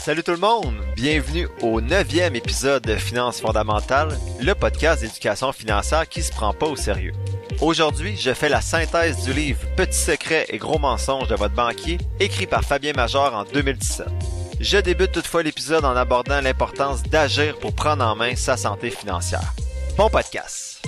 Salut tout le monde! Bienvenue au neuvième épisode de Finances fondamentales, le podcast d'éducation financière qui se prend pas au sérieux. Aujourd'hui, je fais la synthèse du livre Petits secrets et gros mensonges de votre banquier, écrit par Fabien Major en 2017. Je débute toutefois l'épisode en abordant l'importance d'agir pour prendre en main sa santé financière. Bon podcast!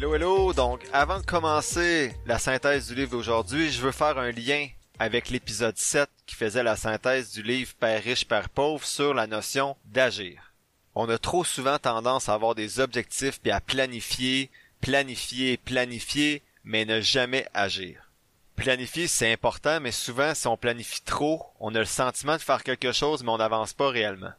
Hello, hello! Donc, avant de commencer la synthèse du livre d'aujourd'hui, je veux faire un lien avec l'épisode 7 qui faisait la synthèse du livre Père riche, Père pauvre sur la notion d'agir. On a trop souvent tendance à avoir des objectifs puis à planifier, planifier, planifier, mais ne jamais agir. Planifier, c'est important, mais souvent, si on planifie trop, on a le sentiment de faire quelque chose, mais on n'avance pas réellement.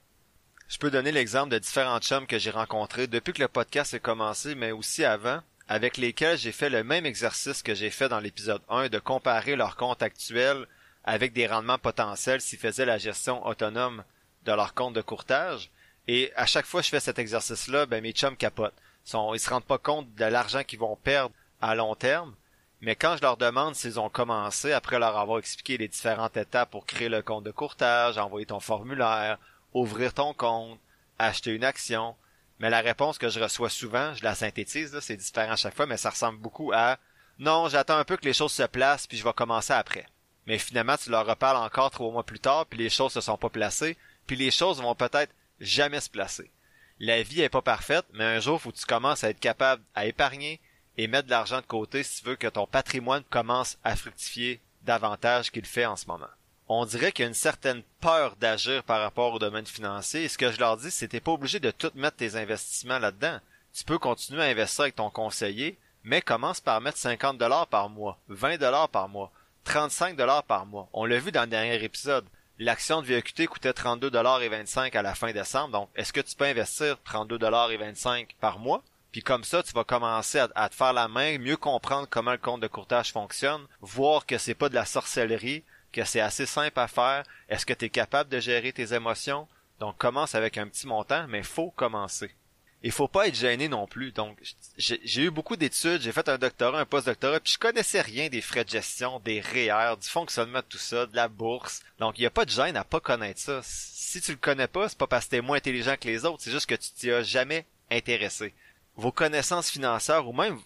Je peux donner l'exemple de différents chums que j'ai rencontrés depuis que le podcast a commencé, mais aussi avant, avec lesquels j'ai fait le même exercice que j'ai fait dans l'épisode 1 de comparer leur compte actuel avec des rendements potentiels s'ils faisaient la gestion autonome de leur compte de courtage, et à chaque fois que je fais cet exercice-là, ben mes chums capotent. Ils, ils se rendent pas compte de l'argent qu'ils vont perdre à long terme. Mais quand je leur demande s'ils ont commencé, après leur avoir expliqué les différentes étapes pour créer le compte de courtage, envoyer ton formulaire, ouvrir ton compte, acheter une action, mais la réponse que je reçois souvent, je la synthétise, c'est différent à chaque fois, mais ça ressemble beaucoup à non, j'attends un peu que les choses se placent, puis je vais commencer après. Mais finalement, tu leur reparles encore trois mois plus tard, puis les choses se sont pas placées, puis les choses vont peut-être jamais se placer. La vie est pas parfaite, mais un jour, faut que tu commences à être capable à épargner et mettre de l'argent de côté si tu veux que ton patrimoine commence à fructifier davantage qu'il fait en ce moment. On dirait qu'il y a une certaine peur d'agir par rapport au domaine financier et ce que je leur dis, c'est que pas obligé de tout mettre tes investissements là-dedans. Tu peux continuer à investir avec ton conseiller, mais commence par mettre 50 dollars par mois, 20 dollars par mois, 35 dollars par mois. On l'a vu dans le dernier épisode. L'action de VQT coûtait 32,25 à la fin décembre. Donc, est-ce que tu peux investir 32,25 par mois? Puis comme ça, tu vas commencer à, te faire la main, mieux comprendre comment le compte de courtage fonctionne, voir que c'est pas de la sorcellerie, que c'est assez simple à faire. Est-ce que tu es capable de gérer tes émotions? Donc commence avec un petit montant, mais faut commencer il faut pas être gêné non plus. Donc, j'ai eu beaucoup d'études, j'ai fait un doctorat, un post-doctorat, puis je connaissais rien des frais de gestion, des REER, du fonctionnement de tout ça, de la bourse. Donc, il y a pas de gêne à pas connaître ça. Si tu le connais pas, c'est pas parce que t'es moins intelligent que les autres, c'est juste que tu t'y as jamais intéressé. Vos connaissances financières ou même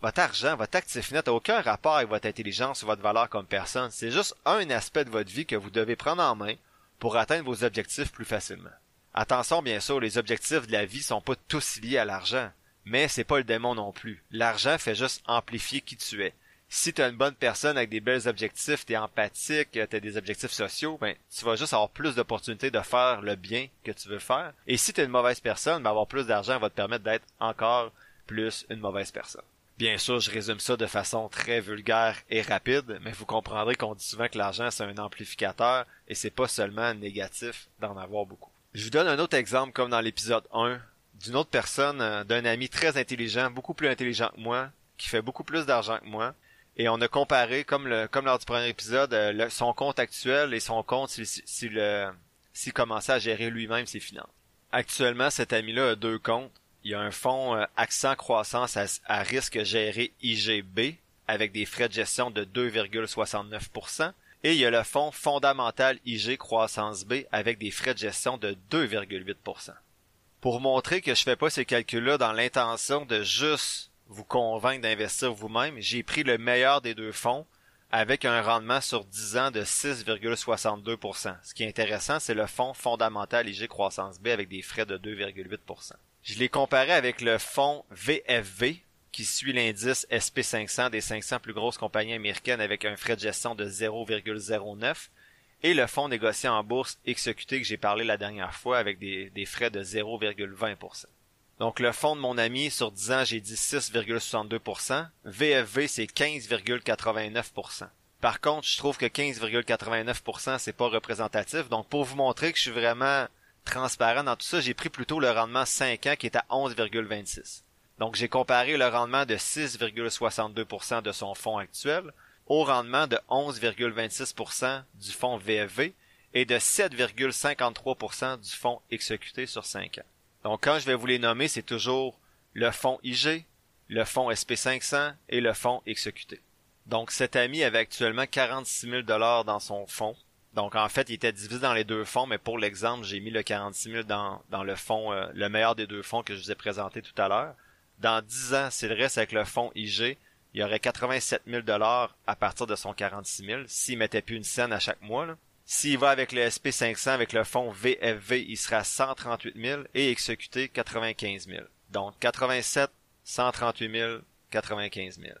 votre argent, votre actif net n'a aucun rapport avec votre intelligence ou votre valeur comme personne. C'est juste un aspect de votre vie que vous devez prendre en main pour atteindre vos objectifs plus facilement. Attention, bien sûr, les objectifs de la vie sont pas tous liés à l'argent. Mais c'est pas le démon non plus. L'argent fait juste amplifier qui tu es. Si tu es une bonne personne avec des belles objectifs, tu es empathique, tu as des objectifs sociaux, ben, tu vas juste avoir plus d'opportunités de faire le bien que tu veux faire. Et si tu es une mauvaise personne, ben, avoir plus d'argent va te permettre d'être encore plus une mauvaise personne. Bien sûr, je résume ça de façon très vulgaire et rapide, mais vous comprendrez qu'on dit souvent que l'argent c'est un amplificateur et c'est pas seulement négatif d'en avoir beaucoup. Je vous donne un autre exemple comme dans l'épisode 1 d'une autre personne, euh, d'un ami très intelligent, beaucoup plus intelligent que moi, qui fait beaucoup plus d'argent que moi. Et on a comparé, comme, le, comme lors du premier épisode, euh, son compte actuel et son compte s'il commençait à gérer lui-même ses finances. Actuellement, cet ami-là a deux comptes. Il y a un fonds euh, Accent Croissance à, à risque géré IGB avec des frais de gestion de 2,69%. Et il y a le fonds fondamental IG Croissance B avec des frais de gestion de 2,8%. Pour montrer que je fais pas ces calculs-là dans l'intention de juste vous convaincre d'investir vous-même, j'ai pris le meilleur des deux fonds avec un rendement sur 10 ans de 6,62%. Ce qui est intéressant, c'est le fonds fondamental IG Croissance B avec des frais de 2,8%. Je l'ai comparé avec le fonds VFV qui suit l'indice SP500 des 500 plus grosses compagnies américaines avec un frais de gestion de 0,09 et le fonds négocié en bourse XQT que j'ai parlé la dernière fois avec des, frais de 0,20%. Donc le fonds de mon ami sur 10 ans, j'ai dit 6,62%. VFV, c'est 15,89%. Par contre, je trouve que 15,89% c'est pas représentatif. Donc pour vous montrer que je suis vraiment transparent dans tout ça, j'ai pris plutôt le rendement 5 ans qui est à 11,26. Donc j'ai comparé le rendement de 6,62% de son fonds actuel au rendement de 11,26% du fonds VFV et de 7,53% du fonds exécuté sur 5 ans. Donc quand je vais vous les nommer, c'est toujours le fonds IG, le fonds SP500 et le fonds exécuté. Donc cet ami avait actuellement 46 000 dollars dans son fonds. Donc en fait, il était divisé dans les deux fonds, mais pour l'exemple, j'ai mis le 46 000 dans, dans le fonds, euh, le meilleur des deux fonds que je vous ai présenté tout à l'heure. Dans 10 ans, s'il reste avec le fonds IG, il y aurait 87 000 dollars à partir de son 46 000 s'il mettait plus une scène à chaque mois. S'il va avec le SP500 avec le fonds VFV, il sera 138 000 et exécuté 95 000. Donc 87, 138 000, 95 000.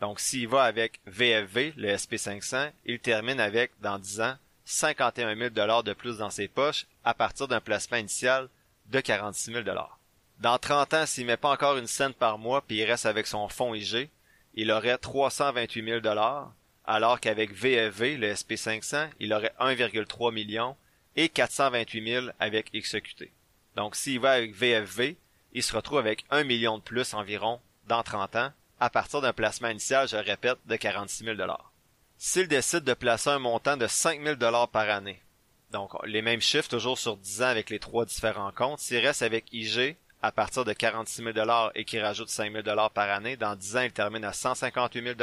Donc s'il va avec VFV, le SP500, il termine avec, dans 10 ans, 51 000 dollars de plus dans ses poches à partir d'un placement initial de 46 000 dollars. Dans 30 ans, s'il met pas encore une scène par mois puis il reste avec son fonds IG, il aurait 328 000 dollars, alors qu'avec VFV, le SP500, il aurait 1,3 million et 428 000 avec XQT. Donc s'il va avec VFV, il se retrouve avec 1 million de plus environ dans 30 ans, à partir d'un placement initial, je répète, de 46 000 dollars. S'il décide de placer un montant de 5 000 dollars par année, donc les mêmes chiffres toujours sur 10 ans avec les trois différents comptes, s'il reste avec IG, à partir de 46 000 et qui rajoute 5 000 par année. Dans 10 ans, il termine à 158 000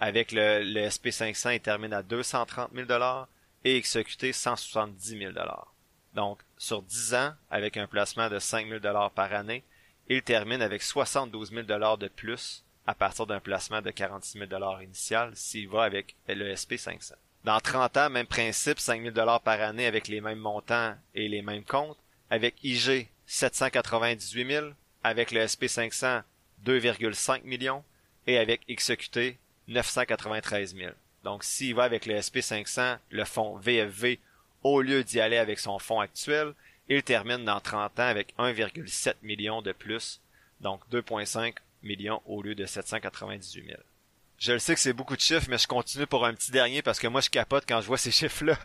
Avec le, le SP500, il termine à 230 000 et exécuté 170 000 Donc, sur 10 ans, avec un placement de 5 000 par année, il termine avec 72 000 de plus à partir d'un placement de 46 000 initial s'il va avec le SP500. Dans 30 ans, même principe, 5 000 par année avec les mêmes montants et les mêmes comptes. Avec IG, 798 000, avec le SP500 2,5 millions et avec XQT 993 000. Donc s'il va avec le SP500, le fonds VFV, au lieu d'y aller avec son fonds actuel, il termine dans 30 ans avec 1,7 million de plus, donc 2,5 millions au lieu de 798 000. Je le sais que c'est beaucoup de chiffres, mais je continue pour un petit dernier parce que moi je capote quand je vois ces chiffres-là.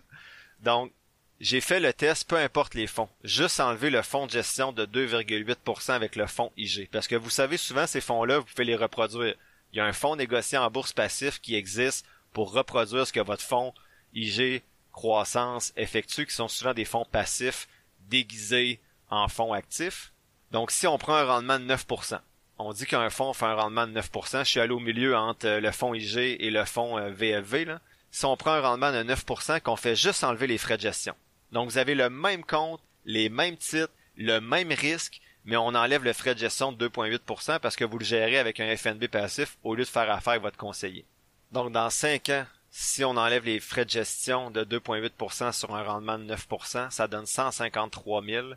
Donc, j'ai fait le test, peu importe les fonds. Juste enlever le fonds de gestion de 2,8% avec le fonds IG. Parce que vous savez, souvent, ces fonds-là, vous pouvez les reproduire. Il y a un fonds négocié en bourse passif qui existe pour reproduire ce que votre fonds IG croissance effectue, qui sont souvent des fonds passifs déguisés en fonds actifs. Donc, si on prend un rendement de 9%, on dit qu'un fonds fait un rendement de 9%, je suis allé au milieu entre le fonds IG et le fonds VFV, là. Si on prend un rendement de 9%, qu'on fait juste enlever les frais de gestion, donc vous avez le même compte, les mêmes titres, le même risque, mais on enlève le frais de gestion de 2,8% parce que vous le gérez avec un FNB passif au lieu de faire affaire avec votre conseiller. Donc dans 5 ans, si on enlève les frais de gestion de 2,8% sur un rendement de 9%, ça donne 153 000,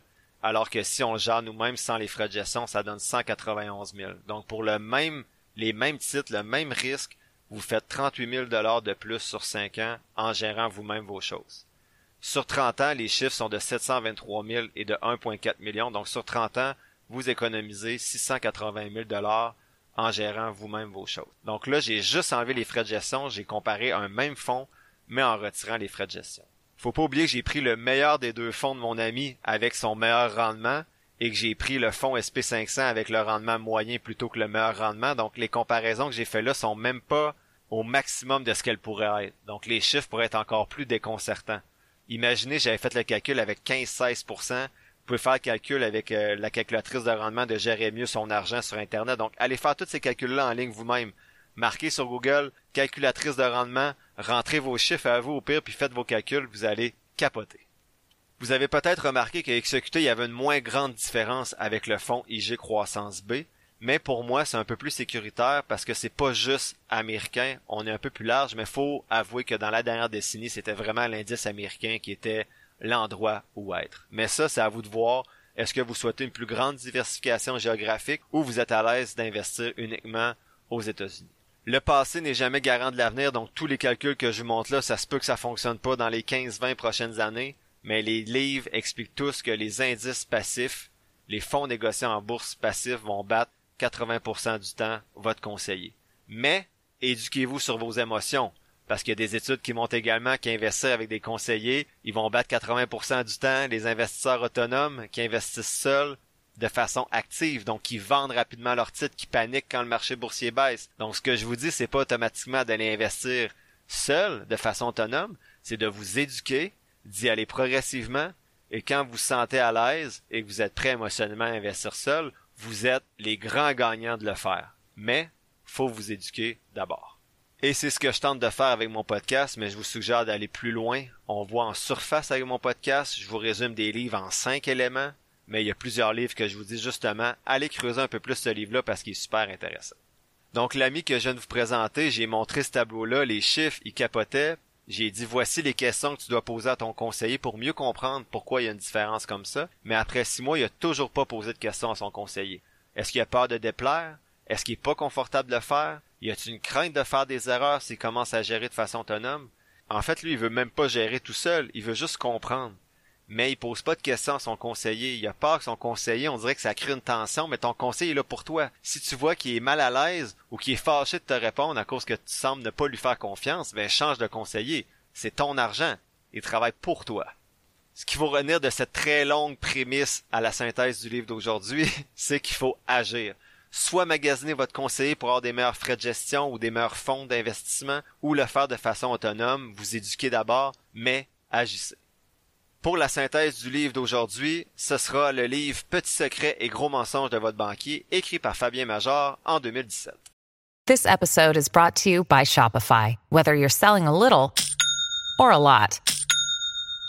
alors que si on le gère nous-mêmes sans les frais de gestion, ça donne 191 000. Donc pour le même, les mêmes titres, le même risque, vous faites 38 000 de plus sur 5 ans en gérant vous-même vos choses. Sur 30 ans, les chiffres sont de 723 000 et de 1,4 million. Donc sur 30 ans, vous économisez 680 000 dollars en gérant vous-même vos choses. Donc là, j'ai juste enlevé les frais de gestion, j'ai comparé un même fonds, mais en retirant les frais de gestion. Faut pas oublier que j'ai pris le meilleur des deux fonds de mon ami avec son meilleur rendement et que j'ai pris le fonds SP500 avec le rendement moyen plutôt que le meilleur rendement. Donc les comparaisons que j'ai fait là sont même pas au maximum de ce qu'elles pourraient être. Donc les chiffres pourraient être encore plus déconcertants. Imaginez, j'avais fait le calcul avec 15-16%. Vous pouvez faire le calcul avec euh, la calculatrice de rendement de gérer mieux son argent sur Internet. Donc, allez faire tous ces calculs-là en ligne vous-même. Marquez sur Google calculatrice de rendement, rentrez vos chiffres à vous au pire, puis faites vos calculs, vous allez capoter. Vous avez peut-être remarqué qu'à exécuter, il y avait une moins grande différence avec le fonds IG Croissance B, mais pour moi, c'est un peu plus sécuritaire parce que c'est pas juste américain, on est un peu plus large, mais faut avouer que dans la dernière décennie, c'était vraiment l'indice américain qui était l'endroit où être. Mais ça, c'est à vous de voir. Est-ce que vous souhaitez une plus grande diversification géographique ou vous êtes à l'aise d'investir uniquement aux États-Unis? Le passé n'est jamais garant de l'avenir, donc tous les calculs que je vous montre là, ça se peut que ça fonctionne pas dans les 15-20 prochaines années, mais les livres expliquent tous que les indices passifs, les fonds négociés en bourse passifs vont battre 80% du temps votre conseiller. Mais éduquez-vous sur vos émotions. Parce qu'il y a des études qui montrent également qu'investir avec des conseillers, ils vont battre 80% du temps les investisseurs autonomes qui investissent seuls de façon active, donc qui vendent rapidement leurs titres, qui paniquent quand le marché boursier baisse. Donc ce que je vous dis, c'est pas automatiquement d'aller investir seul de façon autonome, c'est de vous éduquer, d'y aller progressivement, et quand vous vous sentez à l'aise et que vous êtes prêt émotionnellement à investir seul, vous êtes les grands gagnants de le faire. Mais, faut vous éduquer d'abord. Et c'est ce que je tente de faire avec mon podcast, mais je vous suggère d'aller plus loin. On voit en surface avec mon podcast, je vous résume des livres en cinq éléments, mais il y a plusieurs livres que je vous dis justement, allez creuser un peu plus ce livre-là parce qu'il est super intéressant. Donc l'ami que je viens de vous présenter, j'ai montré ce tableau-là, les chiffres, il capotait. J'ai dit voici les questions que tu dois poser à ton conseiller pour mieux comprendre pourquoi il y a une différence comme ça. Mais après six mois, il a toujours pas posé de questions à son conseiller. Est-ce qu'il a peur de déplaire? Est-ce qu'il est pas confortable de le faire? Y a-t-il une crainte de faire des erreurs s'il commence à gérer de façon autonome? En fait, lui, il veut même pas gérer tout seul, il veut juste comprendre mais il pose pas de questions à son conseiller. Il a peur que son conseiller, on dirait que ça crée une tension, mais ton conseiller est là pour toi. Si tu vois qu'il est mal à l'aise ou qu'il est fâché de te répondre à cause que tu sembles ne pas lui faire confiance, ben change de conseiller. C'est ton argent. Il travaille pour toi. Ce qu'il faut retenir de cette très longue prémisse à la synthèse du livre d'aujourd'hui, c'est qu'il faut agir. Soit magasiner votre conseiller pour avoir des meilleurs frais de gestion ou des meilleurs fonds d'investissement, ou le faire de façon autonome, vous éduquer d'abord, mais agissez. Pour la synthèse du livre d'aujourd'hui, ce sera le livre Petits secrets et gros mensonges de votre banquier, écrit par Fabien Major en 2017. This episode is brought to you by Shopify. Whether you're selling a little or a lot,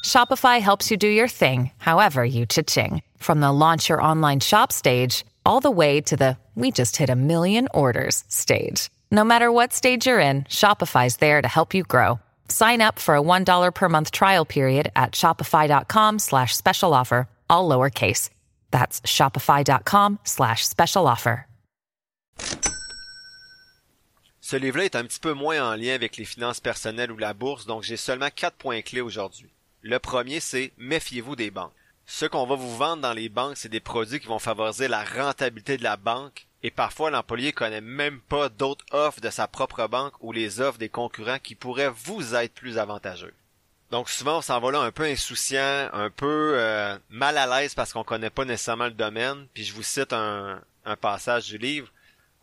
Shopify helps you do your thing, however you cha-ching. From the launch your online shop stage, all the way to the we just hit a million orders stage. No matter what stage you're in, Shopify's there to help you grow. Sign up for a $1 per month trial period at shopify.com slash special offer, all lowercase. That's shopify.com slash special offer. Ce livre-là est un petit peu moins en lien avec les finances personnelles ou la bourse, donc j'ai seulement quatre points clés aujourd'hui. Le premier, c'est méfiez-vous des banques. Ce qu'on va vous vendre dans les banques, c'est des produits qui vont favoriser la rentabilité de la banque et parfois l'employé connaît même pas d'autres offres de sa propre banque ou les offres des concurrents qui pourraient vous être plus avantageux. Donc souvent on s'en va là un peu insouciant, un peu euh, mal à l'aise parce qu'on connaît pas nécessairement le domaine. Puis je vous cite un, passage du livre.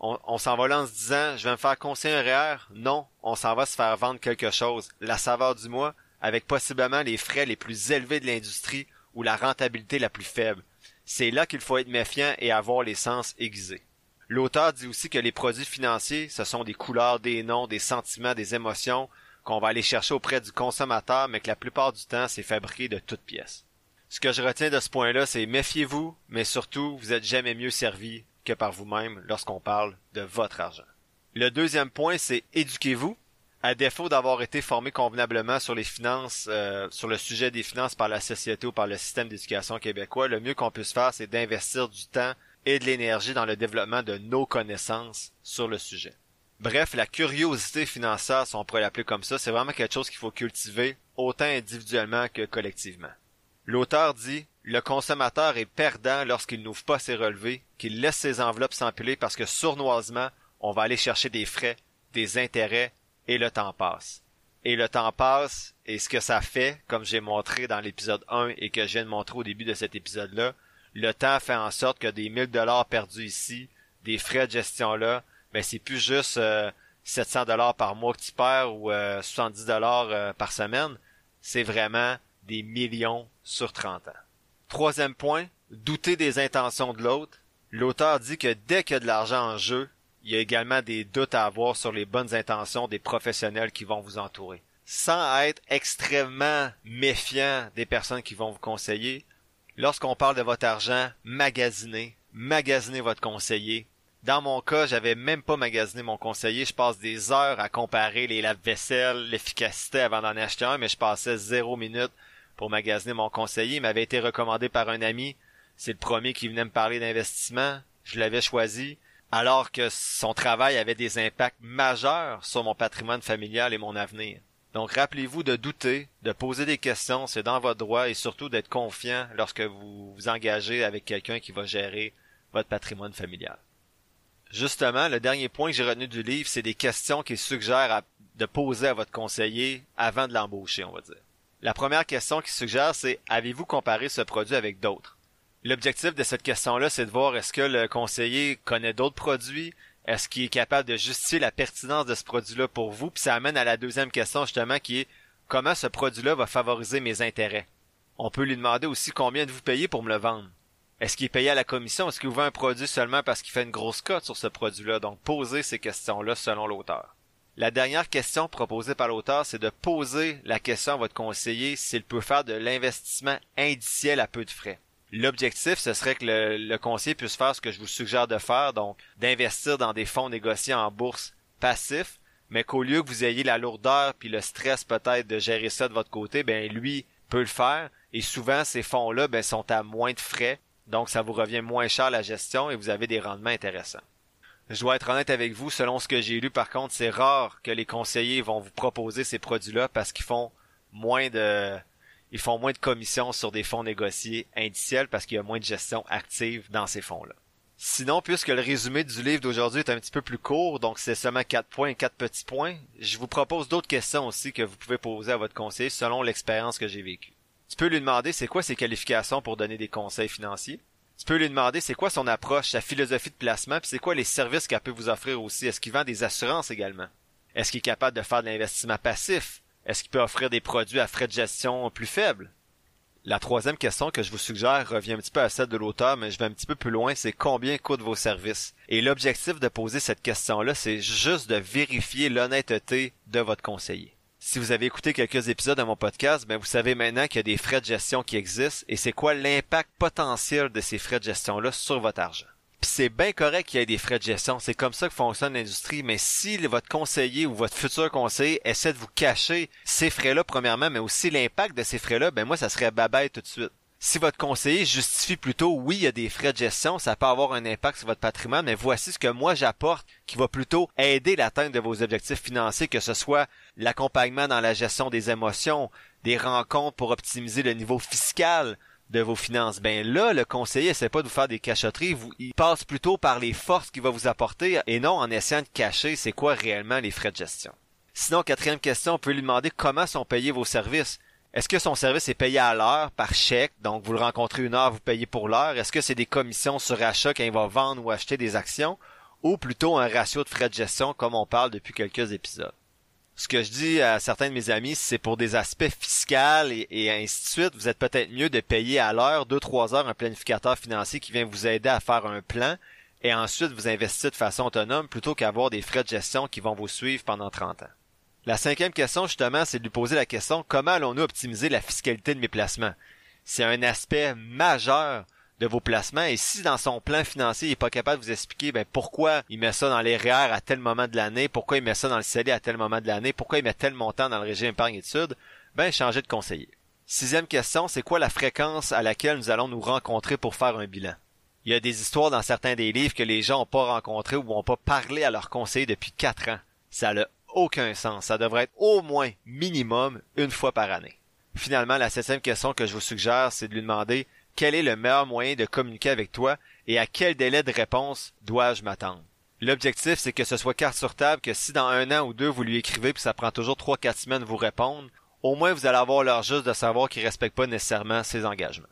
On, on s'en va là en se disant je vais me faire conseiller un REER. Non, on s'en va se faire vendre quelque chose. La saveur du mois avec possiblement les frais les plus élevés de l'industrie ou la rentabilité la plus faible. C'est là qu'il faut être méfiant et avoir les sens aiguisés. L'auteur dit aussi que les produits financiers, ce sont des couleurs, des noms, des sentiments, des émotions qu'on va aller chercher auprès du consommateur, mais que la plupart du temps, c'est fabriqué de toutes pièces. Ce que je retiens de ce point-là, c'est méfiez-vous, mais surtout, vous êtes jamais mieux servi que par vous-même lorsqu'on parle de votre argent. Le deuxième point, c'est éduquez-vous. À défaut d'avoir été formé convenablement sur les finances, euh, sur le sujet des finances par la société ou par le système d'éducation québécois, le mieux qu'on puisse faire, c'est d'investir du temps et de l'énergie dans le développement de nos connaissances sur le sujet. Bref, la curiosité financière, si on pourrait l'appeler comme ça, c'est vraiment quelque chose qu'il faut cultiver, autant individuellement que collectivement. L'auteur dit Le consommateur est perdant lorsqu'il n'ouvre pas ses relevés, qu'il laisse ses enveloppes s'empiler parce que sournoisement, on va aller chercher des frais, des intérêts, et le temps passe. Et le temps passe, et ce que ça fait, comme j'ai montré dans l'épisode 1 et que je viens de montrer au début de cet épisode-là, le temps fait en sorte que des 1000 dollars perdus ici, des frais de gestion là, ben c'est plus juste 700 euh, dollars par mois que tu perds ou 70 euh, dollars euh, par semaine, c'est vraiment des millions sur 30 ans. Troisième point, douter des intentions de l'autre. L'auteur dit que dès qu'il y a de l'argent en jeu, il y a également des doutes à avoir sur les bonnes intentions des professionnels qui vont vous entourer. Sans être extrêmement méfiant des personnes qui vont vous conseiller, lorsqu'on parle de votre argent, magasinez, magasinez votre conseiller. Dans mon cas, j'avais même pas magasiné mon conseiller. Je passe des heures à comparer les lave-vaisselle, l'efficacité avant d'en acheter un, mais je passais zéro minute pour magasiner mon conseiller. Il m'avait été recommandé par un ami. C'est le premier qui venait me parler d'investissement. Je l'avais choisi. Alors que son travail avait des impacts majeurs sur mon patrimoine familial et mon avenir. Donc rappelez-vous de douter, de poser des questions, c'est dans votre droit et surtout d'être confiant lorsque vous vous engagez avec quelqu'un qui va gérer votre patrimoine familial. Justement, le dernier point que j'ai retenu du livre, c'est des questions qu'il suggère de poser à votre conseiller avant de l'embaucher, on va dire. La première question qu'il suggère, c'est avez-vous comparé ce produit avec d'autres? L'objectif de cette question-là, c'est de voir est-ce que le conseiller connaît d'autres produits, est-ce qu'il est capable de justifier la pertinence de ce produit-là pour vous? Puis ça amène à la deuxième question justement qui est comment ce produit-là va favoriser mes intérêts? On peut lui demander aussi combien de vous payez pour me le vendre? Est-ce qu'il est payé à la commission? Est-ce qu'il vous vend un produit seulement parce qu'il fait une grosse cote sur ce produit-là? Donc, posez ces questions-là selon l'auteur. La dernière question proposée par l'auteur, c'est de poser la question à votre conseiller s'il peut faire de l'investissement indiciel à peu de frais. L'objectif, ce serait que le, le, conseiller puisse faire ce que je vous suggère de faire, donc d'investir dans des fonds négociés en bourse passifs, mais qu'au lieu que vous ayez la lourdeur puis le stress peut-être de gérer ça de votre côté, ben lui peut le faire. Et souvent, ces fonds-là ben, sont à moins de frais, donc ça vous revient moins cher la gestion et vous avez des rendements intéressants. Je dois être honnête avec vous, selon ce que j'ai lu, par contre, c'est rare que les conseillers vont vous proposer ces produits-là parce qu'ils font moins de ils font moins de commissions sur des fonds négociés indiciels parce qu'il y a moins de gestion active dans ces fonds-là. Sinon, puisque le résumé du livre d'aujourd'hui est un petit peu plus court, donc c'est seulement quatre points, quatre petits points, je vous propose d'autres questions aussi que vous pouvez poser à votre conseiller selon l'expérience que j'ai vécue. Tu peux lui demander c'est quoi ses qualifications pour donner des conseils financiers? Tu peux lui demander c'est quoi son approche, sa philosophie de placement, puis c'est quoi les services qu'elle peut vous offrir aussi? Est-ce qu'il vend des assurances également? Est-ce qu'il est capable de faire de l'investissement passif? Est-ce qu'il peut offrir des produits à frais de gestion plus faibles? La troisième question que je vous suggère revient un petit peu à celle de l'auteur, mais je vais un petit peu plus loin, c'est combien coûtent vos services? Et l'objectif de poser cette question-là, c'est juste de vérifier l'honnêteté de votre conseiller. Si vous avez écouté quelques épisodes de mon podcast, ben vous savez maintenant qu'il y a des frais de gestion qui existent et c'est quoi l'impact potentiel de ces frais de gestion-là sur votre argent. Puis c'est bien correct qu'il y ait des frais de gestion, c'est comme ça que fonctionne l'industrie, mais si votre conseiller ou votre futur conseiller essaie de vous cacher ces frais-là premièrement, mais aussi l'impact de ces frais-là, ben moi ça serait babaye tout de suite. Si votre conseiller justifie plutôt oui, il y a des frais de gestion, ça peut avoir un impact sur votre patrimoine, mais voici ce que moi j'apporte qui va plutôt aider l'atteinte de vos objectifs financiers, que ce soit l'accompagnement dans la gestion des émotions, des rencontres pour optimiser le niveau fiscal, de vos finances. Ben là, le conseiller essaie pas de vous faire des cachotteries, il passe plutôt par les forces qu'il va vous apporter et non en essayant de cacher c'est quoi réellement les frais de gestion. Sinon, quatrième question, on peut lui demander comment sont payés vos services. Est-ce que son service est payé à l'heure, par chèque, donc vous le rencontrez une heure, vous payez pour l'heure? Est-ce que c'est des commissions sur achat quand il va vendre ou acheter des actions? Ou plutôt un ratio de frais de gestion comme on parle depuis quelques épisodes? Ce que je dis à certains de mes amis, c'est pour des aspects fiscaux et, ainsi de suite, vous êtes peut-être mieux de payer à l'heure, deux, trois heures, un planificateur financier qui vient vous aider à faire un plan et ensuite vous investir de façon autonome plutôt qu'avoir des frais de gestion qui vont vous suivre pendant 30 ans. La cinquième question, justement, c'est de lui poser la question comment allons-nous optimiser la fiscalité de mes placements? C'est un aspect majeur de vos placements. Et si dans son plan financier, il n'est pas capable de vous expliquer ben, pourquoi il met ça dans les REER à tel moment de l'année, pourquoi il met ça dans le CELI à tel moment de l'année, pourquoi il met tel montant dans le régime épargne études, ben changez de conseiller. Sixième question, c'est quoi la fréquence à laquelle nous allons nous rencontrer pour faire un bilan? Il y a des histoires dans certains des livres que les gens n'ont pas rencontré ou n'ont pas parlé à leur conseiller depuis quatre ans. Ça n'a aucun sens. Ça devrait être au moins minimum une fois par année. Finalement, la septième question que je vous suggère, c'est de lui demander quel est le meilleur moyen de communiquer avec toi et à quel délai de réponse dois-je m'attendre? L'objectif, c'est que ce soit carte sur table que si dans un an ou deux vous lui écrivez puis ça prend toujours trois, quatre semaines de vous répondre, au moins vous allez avoir l'heure juste de savoir qu'il respecte pas nécessairement ses engagements.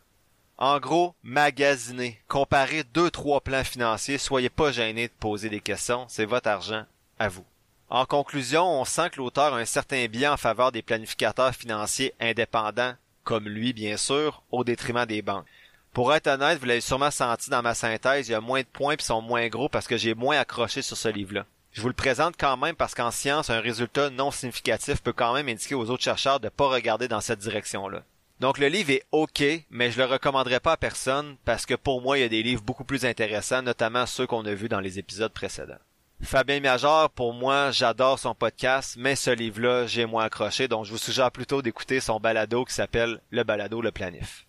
En gros, magasinez, comparez deux, trois plans financiers, soyez pas gênés de poser des questions, c'est votre argent, à vous. En conclusion, on sent que l'auteur a un certain bien en faveur des planificateurs financiers indépendants comme lui bien sûr, au détriment des banques. Pour être honnête, vous l'avez sûrement senti dans ma synthèse, il y a moins de points qui sont moins gros parce que j'ai moins accroché sur ce livre-là. Je vous le présente quand même parce qu'en science, un résultat non significatif peut quand même indiquer aux autres chercheurs de ne pas regarder dans cette direction-là. Donc le livre est ok, mais je le recommanderais pas à personne parce que pour moi, il y a des livres beaucoup plus intéressants, notamment ceux qu'on a vus dans les épisodes précédents. Fabien Major, pour moi, j'adore son podcast, mais ce livre-là, j'ai moins accroché, donc je vous suggère plutôt d'écouter son balado qui s'appelle Le balado Le Planif.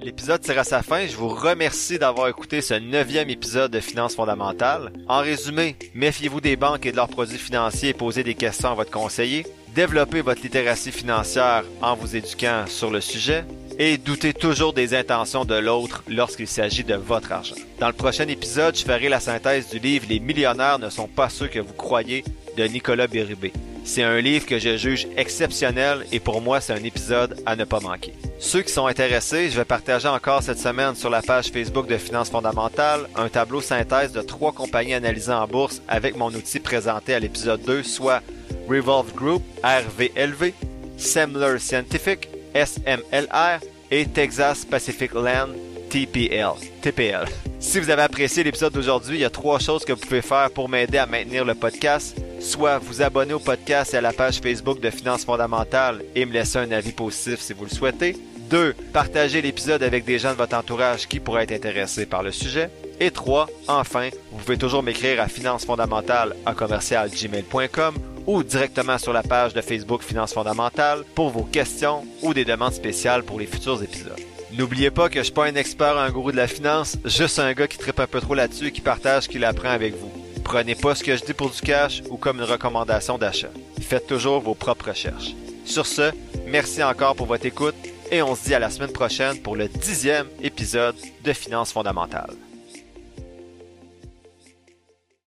L'épisode tire à sa fin. Je vous remercie d'avoir écouté ce neuvième épisode de Finances fondamentales. En résumé, méfiez-vous des banques et de leurs produits financiers et posez des questions à votre conseiller. Développez votre littératie financière en vous éduquant sur le sujet et doutez toujours des intentions de l'autre lorsqu'il s'agit de votre argent. Dans le prochain épisode, je ferai la synthèse du livre Les millionnaires ne sont pas ceux que vous croyez de Nicolas Bérubé. C'est un livre que je juge exceptionnel et pour moi, c'est un épisode à ne pas manquer. Ceux qui sont intéressés, je vais partager encore cette semaine sur la page Facebook de Finances fondamentales un tableau synthèse de trois compagnies analysées en bourse avec mon outil présenté à l'épisode 2, soit Revolve Group, RVLV, Semler Scientific, SMLR et Texas Pacific Land TPL. TPL. Si vous avez apprécié l'épisode d'aujourd'hui, il y a trois choses que vous pouvez faire pour m'aider à maintenir le podcast soit vous abonner au podcast et à la page Facebook de Finances fondamentales et me laisser un avis positif si vous le souhaitez. 2. Partagez l'épisode avec des gens de votre entourage qui pourraient être intéressés par le sujet. Et 3. Enfin, vous pouvez toujours m'écrire à finances fondamentales à ou directement sur la page de Facebook Finances fondamentales pour vos questions ou des demandes spéciales pour les futurs épisodes. N'oubliez pas que je suis pas un expert un gourou de la finance, juste un gars qui tripe un peu trop là-dessus et qui partage ce qu'il apprend avec vous. Prenez pas ce que je dis pour du cash ou comme une recommandation d'achat. Faites toujours vos propres recherches. Sur ce, merci encore pour votre écoute et on se dit à la semaine prochaine pour le dixième épisode de Finances fondamentales.